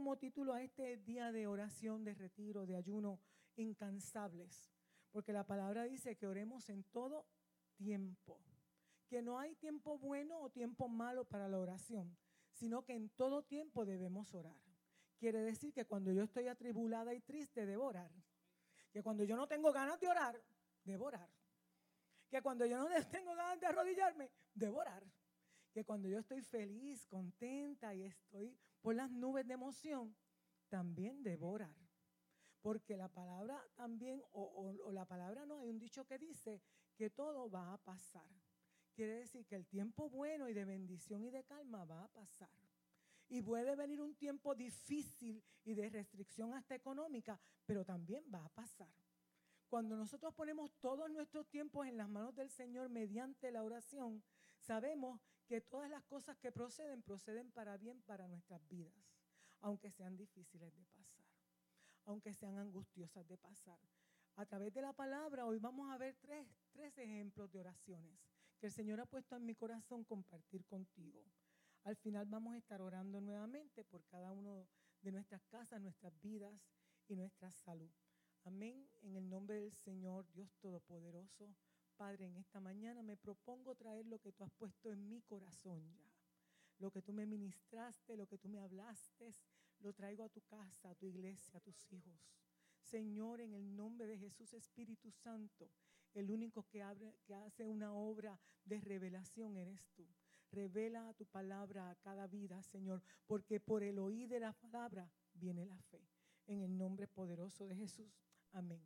Como título a este día de oración, de retiro, de ayuno, incansables, porque la palabra dice que oremos en todo tiempo, que no hay tiempo bueno o tiempo malo para la oración, sino que en todo tiempo debemos orar. Quiere decir que cuando yo estoy atribulada y triste, debo orar. Que cuando yo no tengo ganas de orar, debo orar. Que cuando yo no tengo ganas de arrodillarme, debo orar. Que cuando yo estoy feliz, contenta y estoy por las nubes de emoción, también debo orar. Porque la palabra también, o, o la palabra no, hay un dicho que dice que todo va a pasar. Quiere decir que el tiempo bueno y de bendición y de calma va a pasar. Y puede venir un tiempo difícil y de restricción hasta económica, pero también va a pasar. Cuando nosotros ponemos todos nuestros tiempos en las manos del Señor mediante la oración, sabemos que todas las cosas que proceden, proceden para bien para nuestras vidas, aunque sean difíciles de pasar, aunque sean angustiosas de pasar. A través de la palabra hoy vamos a ver tres, tres ejemplos de oraciones que el Señor ha puesto en mi corazón compartir contigo. Al final vamos a estar orando nuevamente por cada uno de nuestras casas, nuestras vidas y nuestra salud. Amén. En el nombre del Señor, Dios Todopoderoso. Padre, en esta mañana me propongo traer lo que tú has puesto en mi corazón ya. Lo que tú me ministraste, lo que tú me hablaste, lo traigo a tu casa, a tu iglesia, a tus hijos. Señor, en el nombre de Jesús Espíritu Santo, el único que, abre, que hace una obra de revelación eres tú. Revela tu palabra a cada vida, Señor, porque por el oír de la palabra viene la fe. En el nombre poderoso de Jesús. Amén.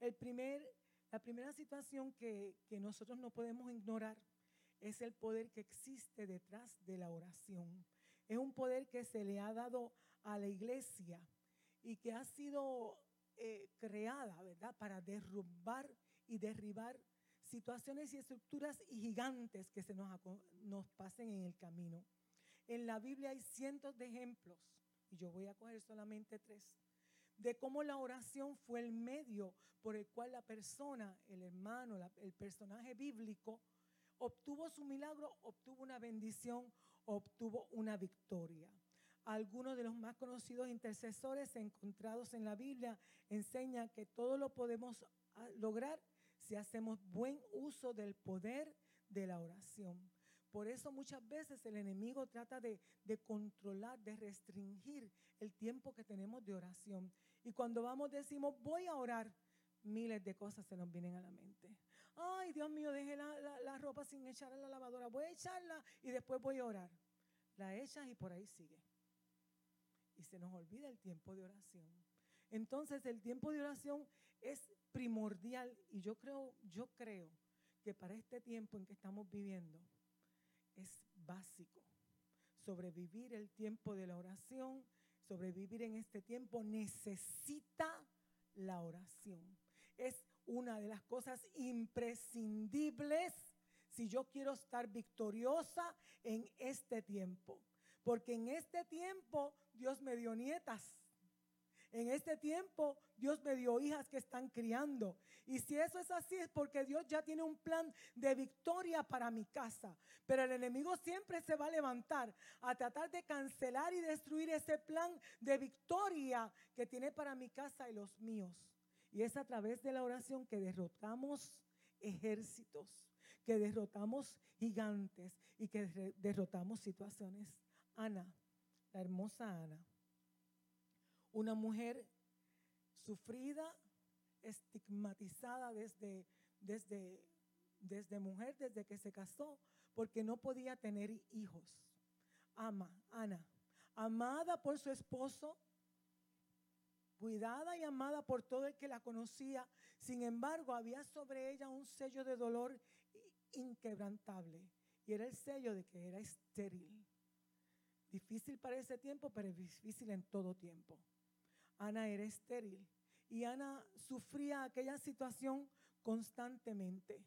El primer, la primera situación que, que nosotros no podemos ignorar es el poder que existe detrás de la oración. Es un poder que se le ha dado a la iglesia y que ha sido eh, creada, ¿verdad? Para derrumbar y derribar situaciones y estructuras gigantes que se nos, nos pasen en el camino. En la Biblia hay cientos de ejemplos, y yo voy a coger solamente tres, de cómo la oración fue el medio por el cual la persona, el hermano, el personaje bíblico, obtuvo su milagro, obtuvo una bendición, obtuvo una victoria. Algunos de los más conocidos intercesores encontrados en la Biblia enseñan que todo lo podemos ah, lograr si hacemos buen uso del poder de la oración. Por eso muchas veces el enemigo trata de, de, controlar, de restringir el tiempo que tenemos de oración. Y cuando vamos decimos, voy a orar, miles de cosas se nos vienen a la mente. Ay, Dios mío, dejé la, la ropa sin echar a la lavadora. Voy a echarla y después voy a orar. La echas y por ahí sigue y se nos olvida el tiempo de oración. Entonces el tiempo de oración es primordial y yo creo, yo creo que para este tiempo en que estamos viviendo es básico. Sobrevivir el tiempo de la oración, sobrevivir en este tiempo necesita la oración. Es una de las cosas imprescindibles si yo quiero estar victoriosa en este tiempo. Porque en este tiempo Dios me dio nietas. En este tiempo Dios me dio hijas que están criando. Y si eso es así es porque Dios ya tiene un plan de victoria para mi casa. Pero el enemigo siempre se va a levantar a tratar de cancelar y destruir ese plan de victoria que tiene para mi casa y los míos. Y es a través de la oración que derrotamos ejércitos, que derrotamos gigantes y que derrotamos situaciones Ana, la hermosa Ana, una mujer sufrida, estigmatizada desde, desde, desde mujer, desde que se casó, porque no podía tener hijos. Ama, Ana, amada por su esposo, cuidada y amada por todo el que la conocía. Sin embargo, había sobre ella un sello de dolor inquebrantable. Y era el sello de que era estéril. Difícil para ese tiempo, pero difícil en todo tiempo. Ana era estéril y Ana sufría aquella situación constantemente.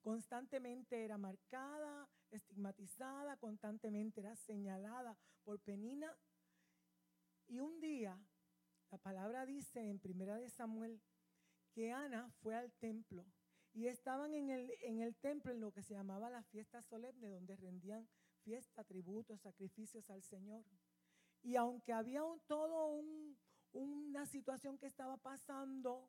Constantemente era marcada, estigmatizada, constantemente era señalada por Penina. Y un día, la palabra dice en Primera de Samuel que Ana fue al templo y estaban en el, en el templo en lo que se llamaba la fiesta solemne, donde rendían fiesta, tributos, sacrificios al Señor. Y aunque había un, todo una situación que estaba pasando,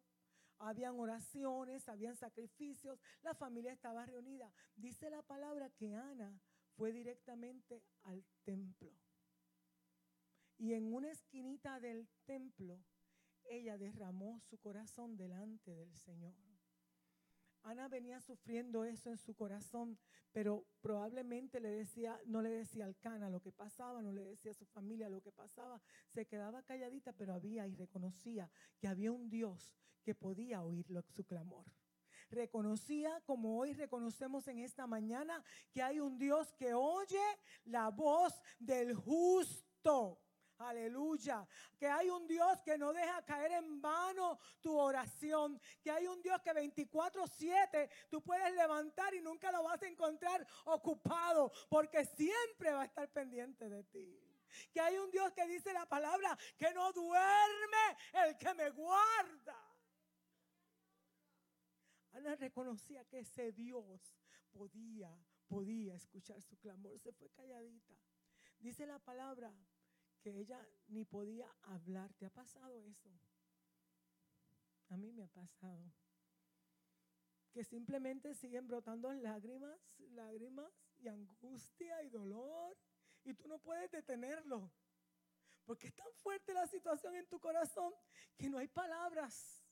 habían oraciones, habían sacrificios, la familia estaba reunida. Dice la palabra que Ana fue directamente al templo. Y en una esquinita del templo, ella derramó su corazón delante del Señor. Ana venía sufriendo eso en su corazón, pero probablemente le decía, no le decía al Cana lo que pasaba, no le decía a su familia lo que pasaba. Se quedaba calladita, pero había y reconocía que había un Dios que podía oír su clamor. Reconocía, como hoy reconocemos en esta mañana, que hay un Dios que oye la voz del justo. Aleluya. Que hay un Dios que no deja caer en vano tu oración. Que hay un Dios que 24/7 tú puedes levantar y nunca lo vas a encontrar ocupado. Porque siempre va a estar pendiente de ti. Que hay un Dios que dice la palabra que no duerme el que me guarda. Ana reconocía que ese Dios podía, podía escuchar su clamor. Se fue calladita. Dice la palabra que ella ni podía hablar. ¿Te ha pasado eso? A mí me ha pasado. Que simplemente siguen brotando lágrimas, lágrimas y angustia y dolor. Y tú no puedes detenerlo. Porque es tan fuerte la situación en tu corazón que no hay palabras.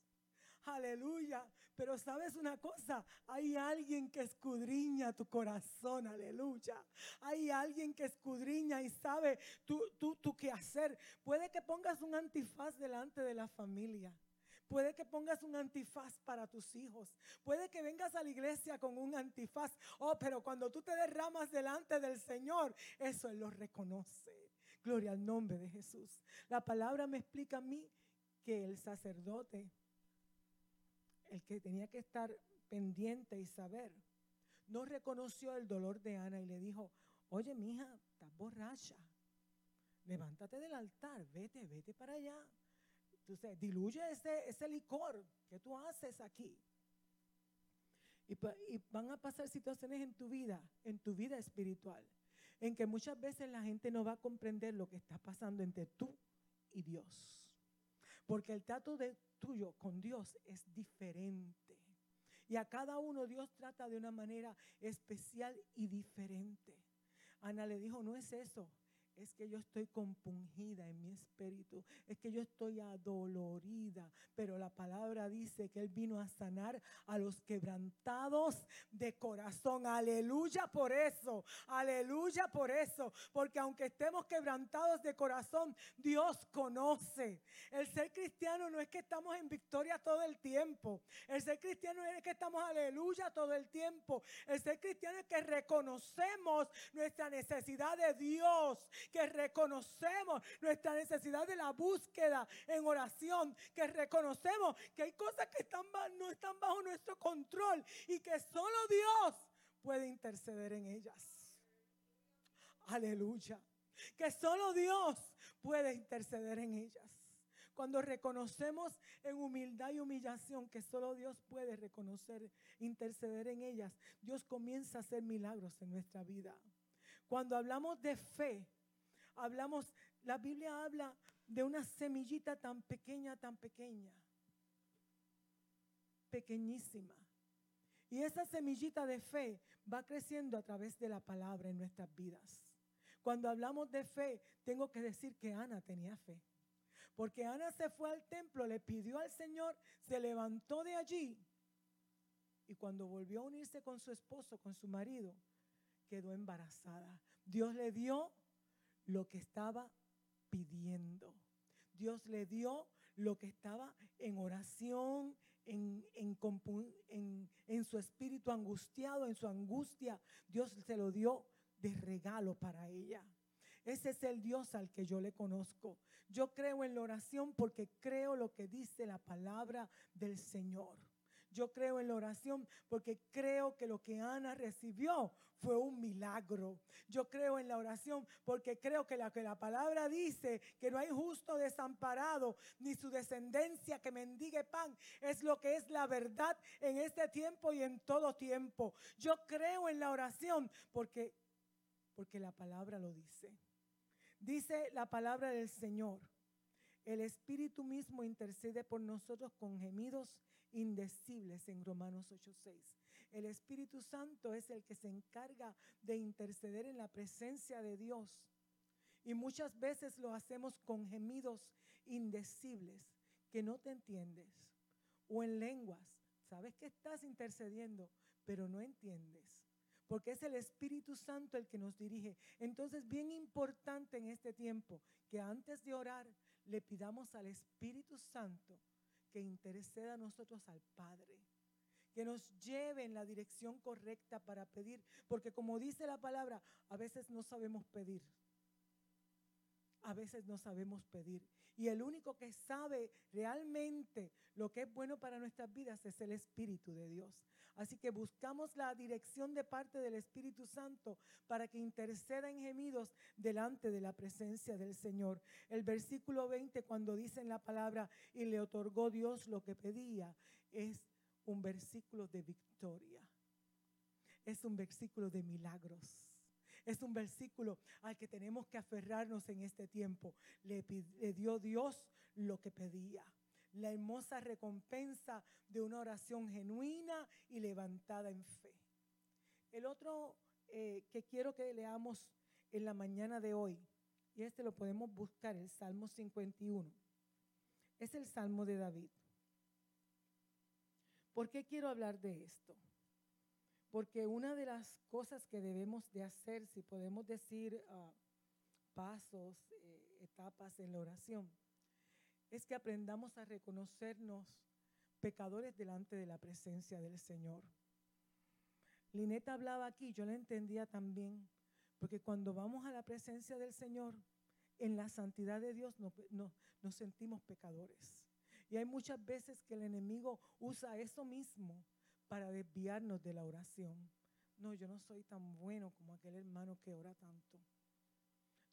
Aleluya. Pero sabes una cosa, hay alguien que escudriña tu corazón, aleluya. Hay alguien que escudriña y sabe tú, tú, tú qué hacer. Puede que pongas un antifaz delante de la familia. Puede que pongas un antifaz para tus hijos. Puede que vengas a la iglesia con un antifaz. Oh, pero cuando tú te derramas delante del Señor, eso Él lo reconoce. Gloria al nombre de Jesús. La palabra me explica a mí que el sacerdote el que tenía que estar pendiente y saber, no reconoció el dolor de Ana y le dijo, oye, mija, estás borracha. Levántate del altar, vete, vete para allá. Entonces, diluye ese, ese licor que tú haces aquí. Y, y, van a pasar situaciones en tu vida, en tu vida espiritual, en que muchas veces la gente no va a comprender lo que está pasando entre tú y Dios. Porque el trato de tuyo con Dios es diferente. Y a cada uno Dios trata de una manera especial y diferente. Ana le dijo, no es eso es que yo estoy compungida en mi espíritu, es que yo estoy adolorida, pero la palabra dice que Él vino a sanar a los quebrantados de corazón. Aleluya por eso, aleluya por eso, porque aunque estemos quebrantados de corazón, Dios conoce. El ser cristiano no es que estamos en victoria todo el tiempo, el ser cristiano no es que estamos aleluya todo el tiempo, el ser cristiano es que reconocemos nuestra necesidad de Dios que reconocemos nuestra necesidad de la búsqueda en oración, que reconocemos que hay cosas que están, no están bajo nuestro control y que solo Dios puede interceder en ellas. Aleluya. Que solo Dios puede interceder en ellas. Cuando reconocemos en humildad y humillación que solo Dios puede reconocer, interceder en ellas, Dios comienza a hacer milagros en nuestra vida. Cuando hablamos de fe, hablamos, la Biblia habla de una semillita tan pequeña, tan pequeña, pequeñísima. Y esa semillita de fe va creciendo a través de la palabra en nuestras vidas. Cuando hablamos de fe, tengo que decir que Ana tenía fe. Porque Ana se fue al templo, le pidió al Señor, se levantó de allí. Y cuando volvió a unirse con su esposo, con su marido, quedó embarazada. Dios le dio lo que estaba pidiendo. Dios le dio lo que estaba en oración, en, en, su espíritu angustiado, en su angustia. Dios se lo dio de regalo para ella. Ese es el Dios al que yo le conozco. Yo creo en la oración porque creo lo que dice la palabra del Señor. Yo creo en la oración porque creo que lo que Ana recibió fue un milagro. Yo creo en la oración porque creo que la que la palabra dice que no hay justo desamparado ni su descendencia que mendigue pan es lo que es la verdad en este tiempo y en todo tiempo. Yo creo en la oración porque porque la palabra lo dice. Dice la palabra del Señor. El Espíritu mismo intercede por nosotros con gemidos indecibles en Romanos 8:6. El Espíritu Santo es el que se encarga de interceder en la presencia de Dios. Y muchas veces lo hacemos con gemidos indecibles que no te entiendes. O en lenguas. Sabes que estás intercediendo, pero no entiendes. Porque es el Espíritu Santo el que nos dirige. Entonces, bien importante en este tiempo que antes de orar le pidamos al Espíritu Santo que interceda a nosotros al Padre que nos lleve en la dirección correcta para pedir, porque como dice la palabra, a veces no sabemos pedir. A veces no sabemos pedir. Y el único que sabe realmente lo que es bueno para nuestras vidas es el Espíritu de Dios. Así que buscamos la dirección de parte del Espíritu Santo para que interceda en gemidos delante de la presencia del Señor. El versículo 20, cuando dice la palabra, y le otorgó Dios lo que pedía, es un versículo de victoria. Es un versículo de milagros. Es un versículo al que tenemos que aferrarnos en este tiempo. Le, dio Dios lo que pedía. La hermosa recompensa de una oración genuina y levantada en fe. El otro eh, que quiero que leamos en la mañana de hoy, y este lo podemos buscar, el Salmo 51, es el Salmo de David. ¿Por qué quiero hablar de esto? Porque una de las cosas que debemos de hacer, si podemos decir ah, pasos, eh, etapas en la oración, es que aprendamos a reconocernos pecadores delante de la presencia del Señor. Lineta hablaba aquí, yo la entendía también, porque cuando vamos a la presencia del Señor, en la santidad de Dios nos sentimos pecadores. Y hay muchas veces que el enemigo usa eso mismo para desviarnos de la oración. No, yo no soy tan bueno como aquel hermano que ora tanto.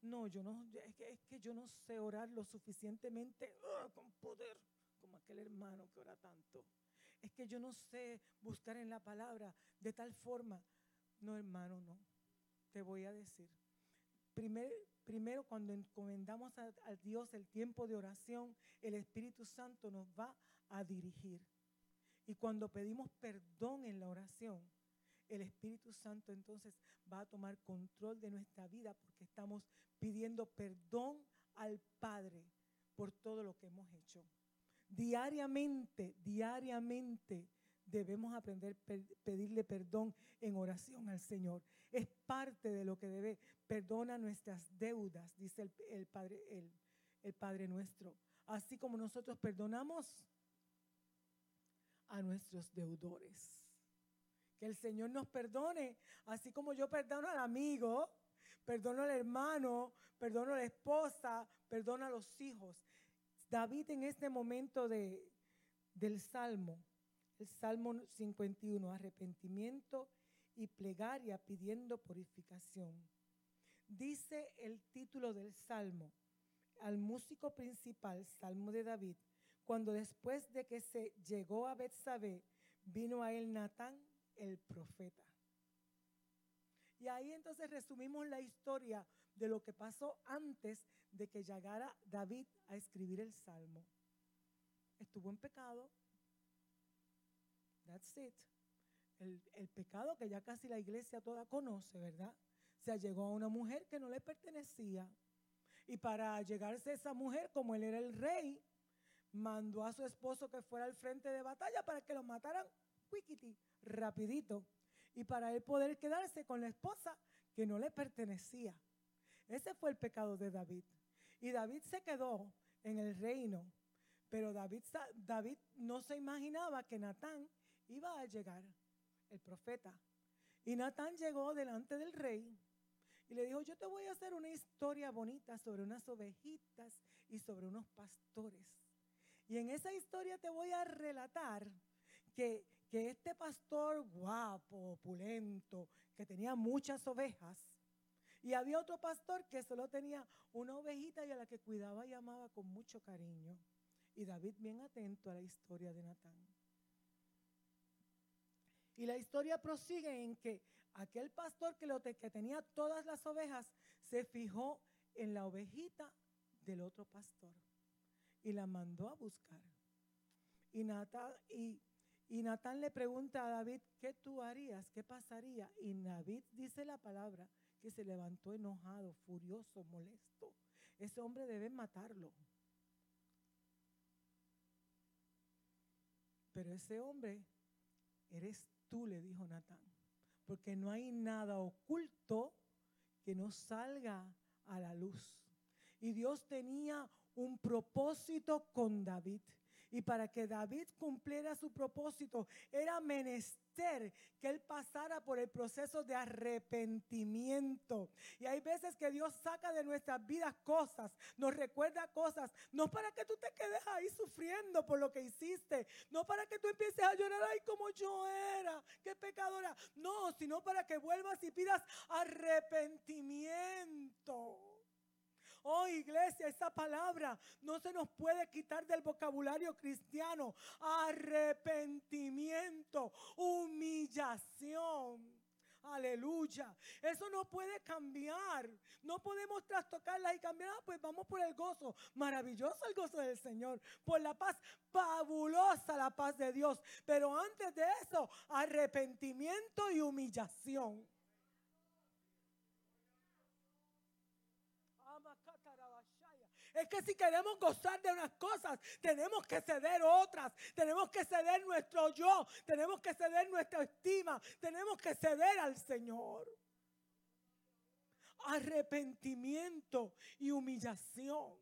No, yo no, es que, es que yo no sé orar lo suficientemente ah, con poder como aquel hermano que ora tanto. Es que yo no sé buscar en la palabra de tal forma. No, hermano, no. Te voy a decir. Primer, primero cuando encomendamos a, Dios el tiempo de oración, el Espíritu Santo nos va a dirigir. Y cuando pedimos perdón en la oración, el Espíritu Santo entonces va a tomar control de nuestra vida porque estamos pidiendo perdón al Padre por todo lo que hemos hecho. Diariamente, diariamente debemos aprender a pedirle perdón en oración al Señor. Es parte de lo que debe. Perdona nuestras deudas, dice el, Padre, el Padre nuestro. Así como nosotros perdonamos a nuestros deudores. Que el Señor nos perdone, así como yo perdono al amigo, perdono al hermano, perdono a la esposa, perdono a los hijos. David en este momento de, del Salmo el Salmo 51, arrepentimiento y plegaria pidiendo purificación. Dice el título del Salmo al músico principal, Salmo de David, cuando después de que se llegó a Betsabé, vino a él Natán, el profeta. Y ahí entonces resumimos la historia de lo que pasó antes de que llegara David a escribir el Salmo. Estuvo en pecado, That's it. El, pecado que ya casi la iglesia toda conoce, ¿verdad? Se llegó a una mujer que no le pertenecía. Y para llegarse a esa mujer, como él era el rey, mandó a su esposo que fuera al frente de batalla para que lo mataran quickity, rapidito. Y para él poder quedarse con la esposa que no le pertenecía. Ese fue el pecado de David. Y David se quedó en el reino. Pero David, David no se imaginaba que Natán iba a llegar el profeta. Y Natán llegó delante del rey y le dijo, yo te voy a hacer una historia bonita sobre unas ovejitas y sobre unos pastores. Y en esa historia te voy a relatar que, que este pastor guapo, opulento, que tenía muchas ovejas, y había otro pastor que solo tenía una ovejita y a la que cuidaba y amaba con mucho cariño. Y David bien atento a la historia de Natán. Y la historia prosigue en que aquel pastor que, tenía todas las ovejas se fijó en la ovejita del otro pastor y la mandó a buscar. Y Natán, y, y le pregunta a David, ¿qué tú harías? ¿Qué pasaría? Y David dice la palabra que se levantó enojado, furioso, molesto. Ese hombre debe matarlo. Pero ese hombre eres tú, le dijo Natán, porque no hay nada oculto que no salga a la luz. Y Dios tenía un propósito con David. Y para que David cumpliera su propósito, era menester que él pasara por el proceso de arrepentimiento. Y hay veces que Dios saca de nuestras vidas cosas, nos recuerda cosas, no para que tú te quedes ahí sufriendo por lo que hiciste, no para que tú empieces a llorar ahí como yo era, qué pecadora, no, sino para que vuelvas y pidas arrepentimiento. Oh iglesia, esa palabra no se nos puede quitar del vocabulario cristiano. Arrepentimiento, humillación. Aleluya. Eso no puede cambiar. No podemos trastocarla y cambiar. Ah, pues vamos por el gozo. Maravilloso el gozo del Señor. Por la paz. Fabulosa la paz de Dios. Pero antes de eso, arrepentimiento y humillación. Es que si queremos gozar de unas cosas, tenemos que ceder otras. Tenemos que ceder nuestro yo. Tenemos que ceder nuestra estima. Tenemos que ceder al Señor. Arrepentimiento y humillación.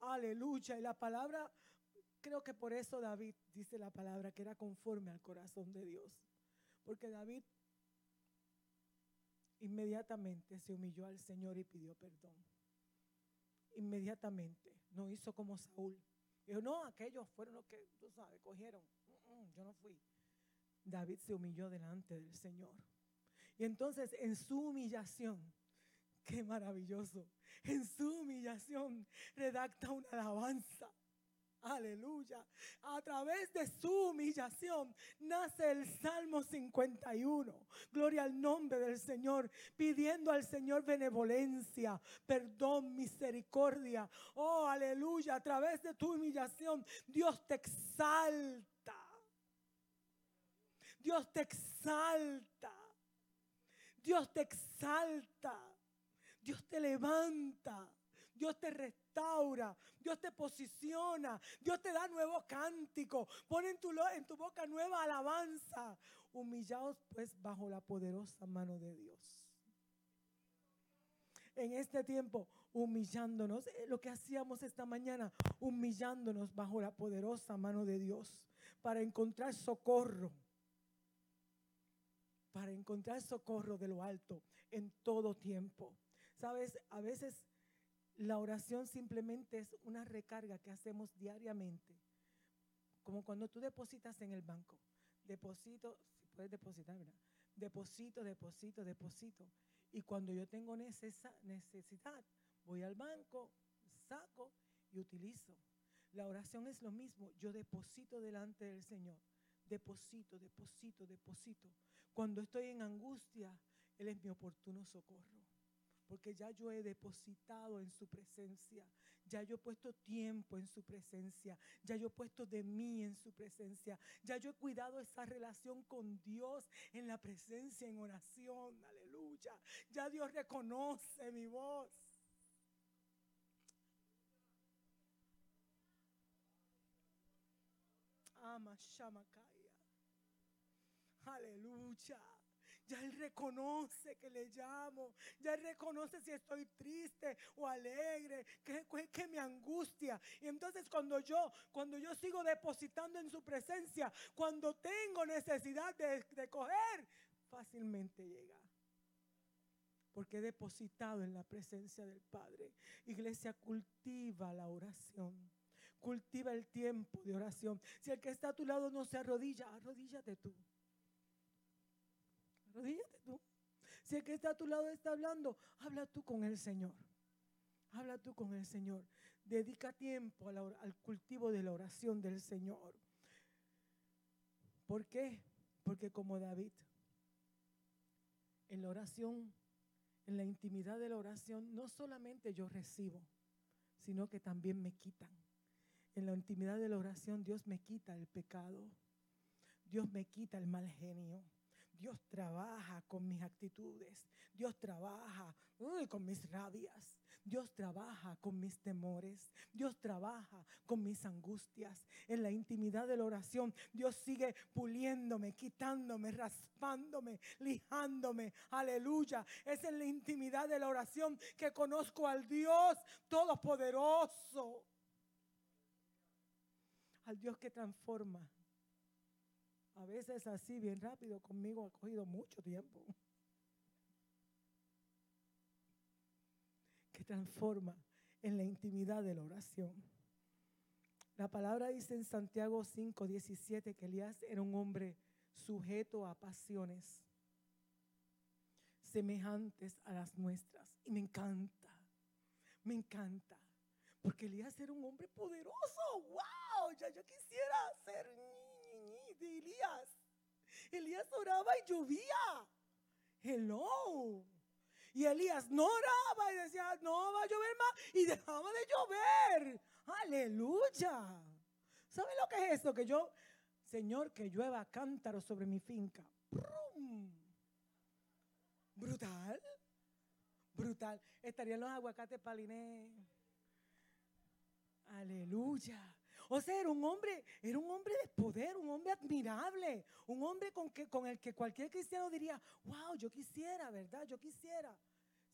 Aleluya. Y la palabra, creo que por eso David dice la palabra que era conforme al corazón de Dios. Porque David inmediatamente se humilló al Señor y pidió perdón inmediatamente. No hizo como Saúl. Dijo, no, aquellos fueron los que, tú sabes, cogieron. Mm, mm, yo no fui. David se humilló delante del Señor. Y entonces en su humillación, qué maravilloso, en su humillación redacta una alabanza Aleluya. A través de su humillación nace el Salmo 51. Gloria al nombre del Señor, pidiendo al Señor benevolencia, perdón, misericordia. Oh, aleluya. A través de tu humillación, Dios te exalta. Dios te exalta. Dios te exalta. Dios te levanta. Dios te restaura, Dios te posiciona, Dios te da nuevo cántico, pone en tu, en tu boca nueva alabanza. Humillaos pues bajo la poderosa mano de Dios. En este tiempo, humillándonos, eh, lo que hacíamos esta mañana, humillándonos bajo la poderosa mano de Dios para encontrar socorro, para encontrar socorro de lo alto en todo tiempo. Sabes, a veces la oración simplemente es una recarga que hacemos diariamente. Como cuando tú depositas en el banco. Deposito, si puedes depositar, ¿verdad? Deposito, deposito, deposito. Y cuando yo tengo necesidad, voy al banco, saco y utilizo. La oración es lo mismo. Yo deposito delante del Señor. Deposito, deposito, deposito. Cuando estoy en angustia, Él es mi oportuno socorro porque ya yo he depositado en su presencia, ya yo he puesto tiempo en su presencia, ya yo he puesto de mí en su presencia, ya yo he cuidado esa relación con Dios en la presencia, en oración, aleluya. Ya Dios reconoce mi voz. Ama Shamakaya. Aleluya. Ya Él reconoce que le llamo. Ya reconoce si estoy triste o alegre, que, que, me angustia. Y entonces cuando yo, cuando yo sigo depositando en su presencia, cuando tengo necesidad de, de coger, fácilmente llega porque he depositado en la presencia del Padre. Iglesia, cultiva la oración. Cultiva el tiempo de oración. Si el que está a tu lado no se arrodilla, arrodíllate tú. Arrodíllate tú. Si el que está a tu lado está hablando, habla tú con el Señor. Habla tú con el Señor. Dedica tiempo al cultivo de la oración del Señor. ¿Por qué? Porque como David, en la oración En la intimidad de la oración no solamente yo recibo, sino que también me quitan. En la intimidad de la oración Dios me quita el pecado. Dios me quita el mal genio. Dios trabaja con mis actitudes. Dios trabaja con mis rabias. Dios trabaja con mis temores. Dios trabaja con mis angustias. En la intimidad de la oración, Dios sigue puliéndome, quitándome, raspándome, lijándome. Aleluya. Es en la intimidad de la oración que conozco al Dios Todopoderoso. Al Dios que transforma a veces así, bien rápido, conmigo ha cogido mucho tiempo. Que transforma en la intimidad de la oración. La palabra dice en Santiago 5, 17 que Elías era un hombre sujeto a pasiones semejantes a las nuestras. Y me encanta, me encanta. Porque Elías era un hombre poderoso. ¡Wow! Ya yo quisiera ser Elías. Elías oraba y llovía. Hello. Y Elías no oraba y decía, no va a llover más. Y dejaba de llover. Aleluya. ¿Sabe lo que es esto? Que yo, Señor, que llueva cántaro sobre mi finca. Brutal. Brutal. Estarían los aguacates paliné. Aleluya. O sea, era un hombre, era un hombre de poder, un hombre admirable, un hombre con, que, con el que cualquier cristiano diría, wow, yo quisiera, ¿verdad? Yo quisiera.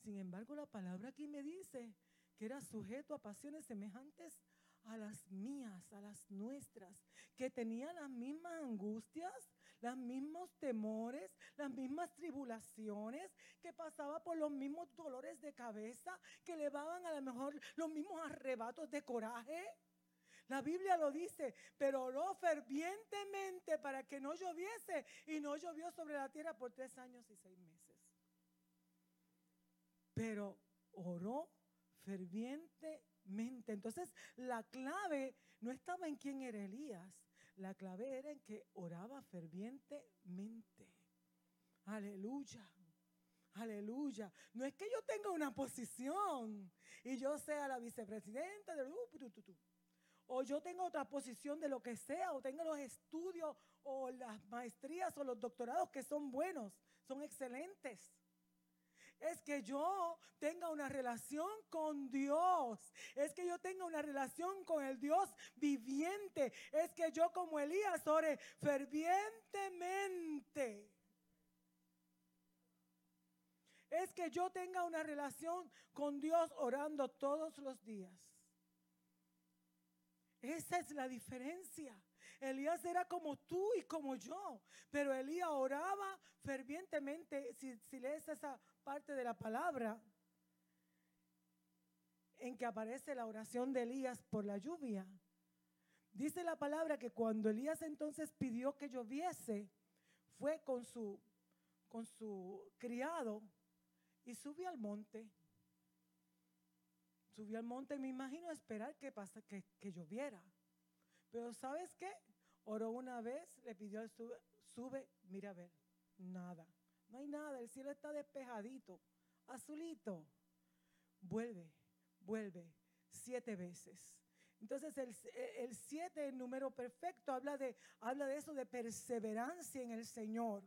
Sin embargo, la palabra aquí me dice que era sujeto a pasiones semejantes a las mías, a las nuestras, que tenía las mismas angustias, los mismos temores, las mismas tribulaciones, que pasaba por los mismos dolores de cabeza, que levaban a lo mejor los mismos arrebatos de coraje. La Biblia lo dice, pero oró fervientemente para que no lloviese y no llovió sobre la tierra por tres años y seis meses. Pero oró fervientemente. Entonces la clave no estaba en quién era Elías, la clave era en que oraba fervientemente. Aleluya. Aleluya. No es que yo tenga una posición y yo sea la vicepresidenta del o yo tengo otra posición de lo que sea, o tengo los estudios o las maestrías o los doctorados que son buenos, son excelentes. Es que yo tenga una relación con Dios. Es que yo tenga una relación con el Dios viviente. Es que yo como Elías ore fervientemente. Es que yo tenga una relación con Dios orando todos los días. Esa es la diferencia. Elías era como tú y como yo, pero Elías oraba fervientemente. Si, lees esa parte de la palabra en que aparece la oración de Elías por la lluvia, dice la palabra que cuando Elías entonces pidió que lloviese, fue con su, con su criado y subió al monte Subió al monte, me imagino, esperar que, pasa, que, lloviera. Pero ¿sabes qué? Oró una vez, le pidió al sube, sube, mira a ver, nada. No hay nada, el cielo está despejadito, azulito. Vuelve, vuelve, siete veces. Entonces el, el siete, el número perfecto, habla de, habla de eso, de perseverancia en el Señor.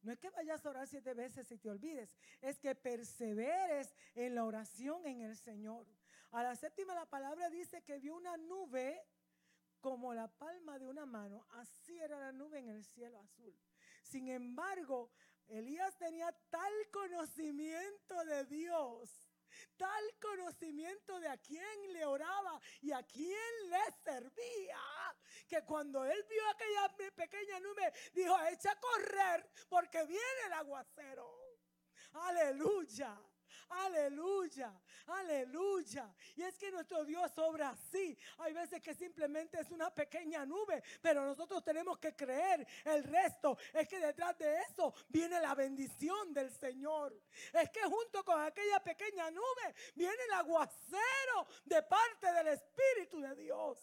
No es que vayas a orar siete veces y te olvides, es que perseveres en la oración en el Señor. A la séptima la palabra dice que vio una nube como la palma de una mano. Así era la nube en el cielo azul. Sin embargo, Elías tenía tal conocimiento de Dios, tal conocimiento de a quién le oraba y a quién le servía, que cuando él vio aquella pequeña nube, dijo, echa a correr porque viene el aguacero. Aleluya. Aleluya, aleluya. Y es que nuestro Dios obra así. Hay veces que simplemente es una pequeña nube, pero nosotros tenemos que creer. El resto es que detrás de eso viene la bendición del Señor. Es que junto con aquella pequeña nube viene el aguacero de parte del Espíritu de Dios.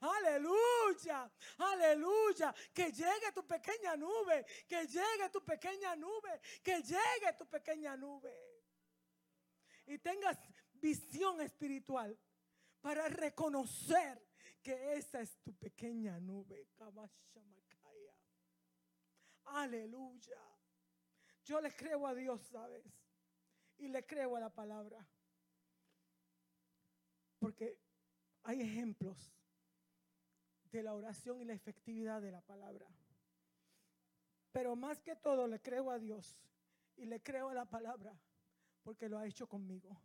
Aleluya, aleluya. Que llegue tu pequeña nube, que llegue tu pequeña nube, que llegue tu pequeña nube. Y tengas visión espiritual para reconocer que esa es tu pequeña nube. Aleluya. Yo le creo a Dios, ¿sabes? Y le creo a la palabra. Porque hay ejemplos de la oración y la efectividad de la palabra. Pero más que todo le creo a Dios y le creo a la palabra porque lo ha hecho conmigo.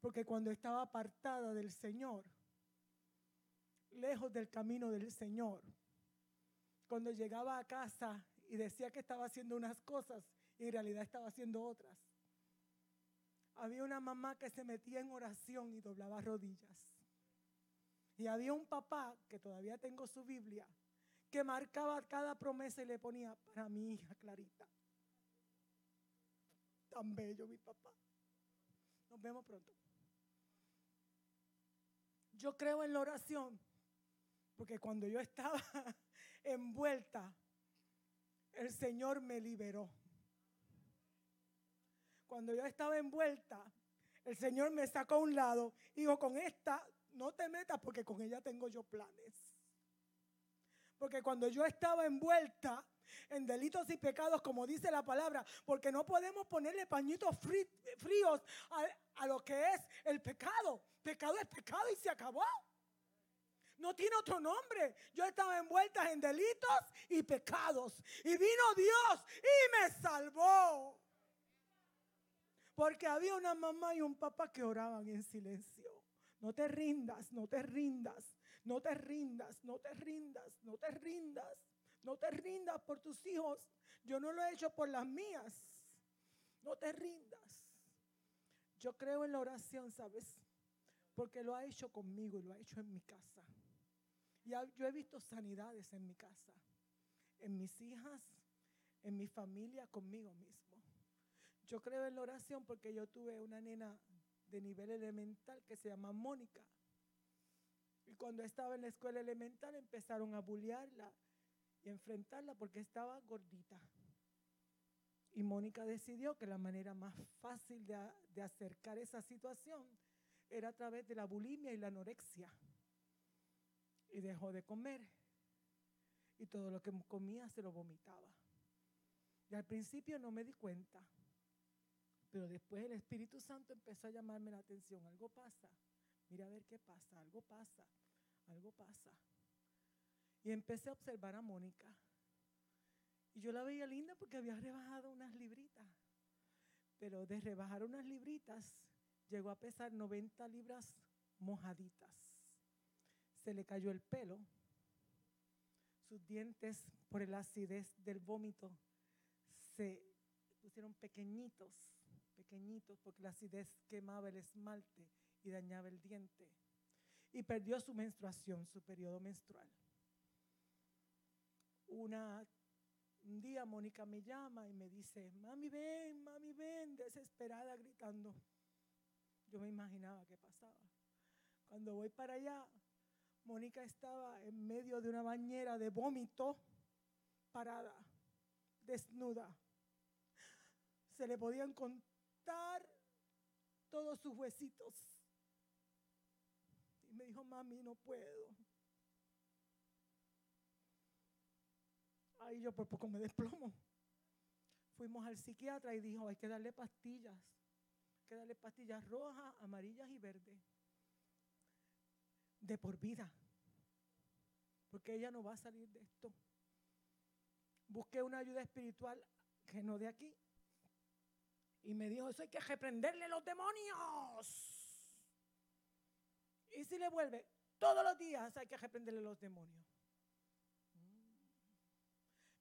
Porque cuando estaba apartada del Señor, lejos del camino del Señor, cuando llegaba a casa y decía que estaba haciendo unas cosas y en realidad estaba haciendo otras, había una mamá que se metía en oración y doblaba rodillas. Y había un papá, que todavía tengo su Biblia, que marcaba cada promesa y le ponía para mi hija Clarita. Tan bello mi papá. Nos vemos pronto. Yo creo en la oración, porque cuando yo estaba envuelta, el Señor me liberó. Cuando yo estaba envuelta, el Señor me sacó a un lado y dijo, con esta no te metas porque con ella tengo yo planes. Porque cuando yo estaba envuelta en delitos y pecados, como dice la palabra, porque no podemos ponerle pañitos fríos a, lo que es el pecado. Pecado es pecado y se acabó. No tiene otro nombre. Yo estaba envuelta en delitos y pecados. Y vino Dios y me salvó. Porque había una mamá y un papá que oraban en silencio. No te rindas, no te rindas, no te rindas, no te rindas, no te rindas, no te rindas por tus hijos. Yo no lo he hecho por las mías. No te rindas. Yo creo en la oración, ¿sabes? Porque lo ha hecho conmigo y lo ha hecho en mi casa. Y yo he visto sanidades en mi casa, en mis hijas, en mi familia, conmigo mismo. Yo creo en la oración porque yo tuve una nena de nivel elemental que se llama Mónica. Y cuando estaba en la escuela elemental empezaron a bullearla y enfrentarla porque estaba gordita. Y Mónica decidió que la manera más fácil de, de, acercar esa situación era a través de la bulimia y la anorexia. Y dejó de comer. Y todo lo que comía se lo vomitaba. Y al principio no me di cuenta. Pero después el Espíritu Santo empezó a llamarme la atención. Algo pasa. Mira a ver qué pasa. Algo pasa. Algo pasa. Y empecé a observar a Mónica. Y yo la veía linda porque había rebajado unas libritas. Pero de rebajar unas libritas, llegó a pesar 90 libras mojaditas. Se le cayó el pelo. Sus dientes, por la acidez del vómito, se pusieron pequeñitos pequeñitos porque la acidez quemaba el esmalte y dañaba el diente. Y perdió su menstruación, su periodo menstrual. Un día Mónica me llama y me dice, mami ven, mami ven, desesperada gritando. Yo me imaginaba qué pasaba. Cuando voy para allá, Mónica estaba en medio de una bañera de vómito, parada, desnuda. Se le podían contar todos sus huesitos. Y me dijo, mami, no puedo. Ahí yo por poco me desplomo. Fuimos al psiquiatra y dijo, hay que darle pastillas. Hay que darle pastillas rojas, amarillas y verdes. De por vida. Porque ella no va a salir de esto. Busqué una ayuda espiritual que no de aquí, y me dijo, eso hay que reprenderle los demonios. Y si le vuelve, todos los días hay que reprenderle los demonios.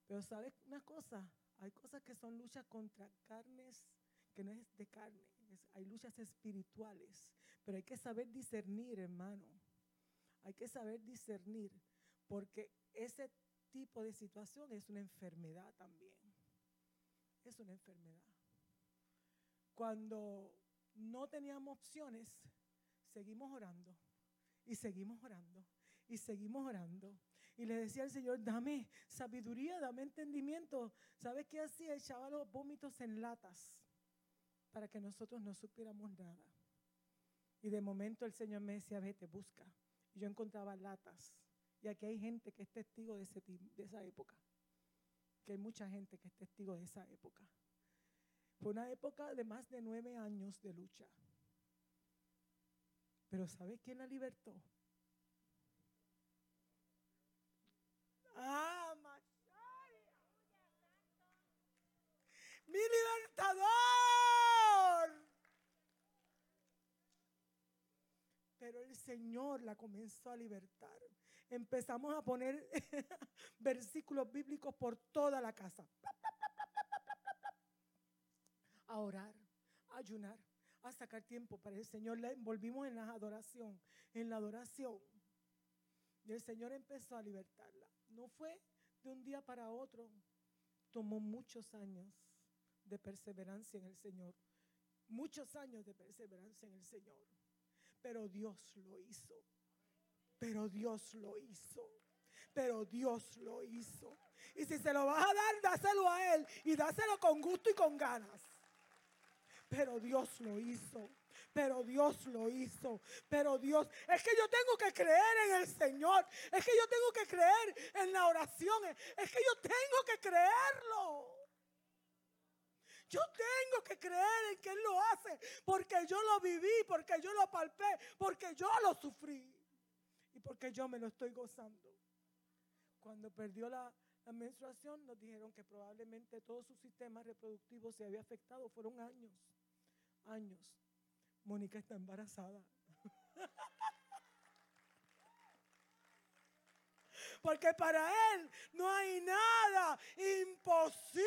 Pero sabes una cosa, hay cosas que son luchas contra carnes, que no es de carne, hay luchas espirituales. Pero hay que saber discernir, hermano. Hay que saber discernir, porque ese tipo de situación es una enfermedad también. Es una enfermedad. Cuando no teníamos opciones, seguimos orando Y seguimos orando, y seguimos orando. Y le decía al Señor, dame sabiduría, dame entendimiento. ¿Sabes qué hacía? Echaba los vómitos en latas para que nosotros no supiéramos nada. Y de momento el Señor me decía, vete, busca. Y yo encontraba latas. Y aquí hay gente que es testigo de, ese, de esa época. Que hay mucha gente que es testigo de esa época. Fue una época de más de nueve años de lucha. Pero ¿sabe quién la libertó? Ah, mi libertador. Pero el Señor la comenzó a libertar. Empezamos a poner versículos bíblicos por toda la casa. A orar, a ayunar, a sacar tiempo para el Señor. La envolvimos en la adoración, en la adoración. Y el Señor empezó a libertarla. No fue de un día para otro. Tomó muchos años de perseverancia en el Señor. Muchos años de perseverancia en el Señor. Pero Dios lo hizo. Pero Dios lo hizo. Pero Dios lo hizo. Y si se lo vas a dar, dáselo a Él. Y dáselo con gusto y con ganas. Pero Dios lo hizo. Pero Dios lo hizo. Pero Dios, es que yo tengo que creer en el Señor. Es que yo tengo que creer en la oración. Es que yo tengo que creerlo. Yo tengo que creer en que Él lo hace porque yo lo viví, porque yo lo palpé, porque yo lo sufrí y porque yo me lo estoy gozando. Cuando perdió la, menstruación nos dijeron que probablemente todo su sistema reproductivo se había afectado. Fueron años, años. Mónica está embarazada. Porque para Él no hay nada imposible.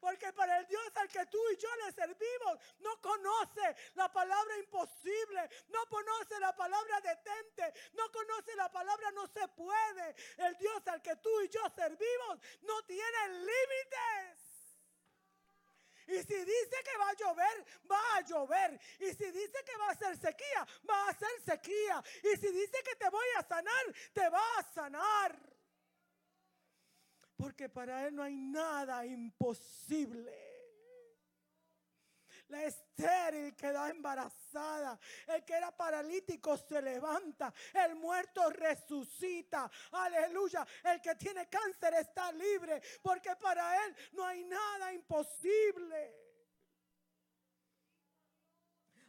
Porque para el Dios al que tú y yo le servimos no conoce la palabra imposible, no conoce la palabra detente, no conoce la palabra no se puede. El Dios al que tú y yo servimos no tiene límites. Y si dice que va a llover, va a llover. Y si dice que va a ser sequía, va a ser sequía. Y si dice que te voy a sanar, te va a sanar. Porque para Él no hay nada imposible. La estéril queda embarazada. El que era paralítico se levanta. El muerto resucita. Aleluya. El que tiene cáncer está libre. Porque para Él no hay nada imposible.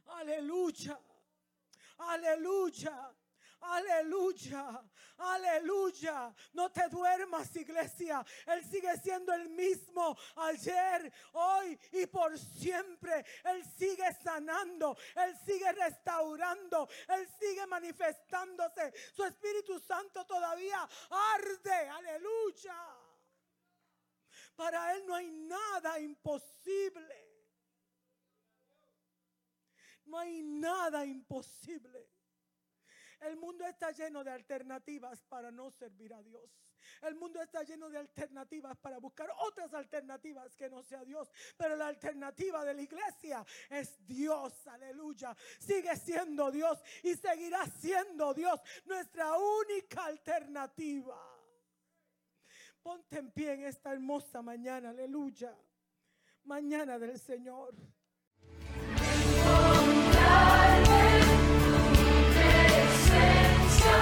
Aleluya. Aleluya. Aleluya, aleluya. No te duermas, iglesia. Él sigue siendo el mismo ayer, hoy y por siempre. Él sigue sanando, Él sigue restaurando, Él sigue manifestándose. Su Espíritu Santo todavía arde, aleluya. Para Él no hay nada imposible. No hay nada imposible. El mundo está lleno de alternativas para no servir a Dios. El mundo está lleno de alternativas para buscar otras alternativas que no sea Dios. Pero la alternativa de la iglesia es Dios, aleluya. Sigue siendo Dios y seguirá siendo Dios nuestra única alternativa. Ponte en pie en esta hermosa mañana, aleluya. Mañana del Señor. Tu presencia,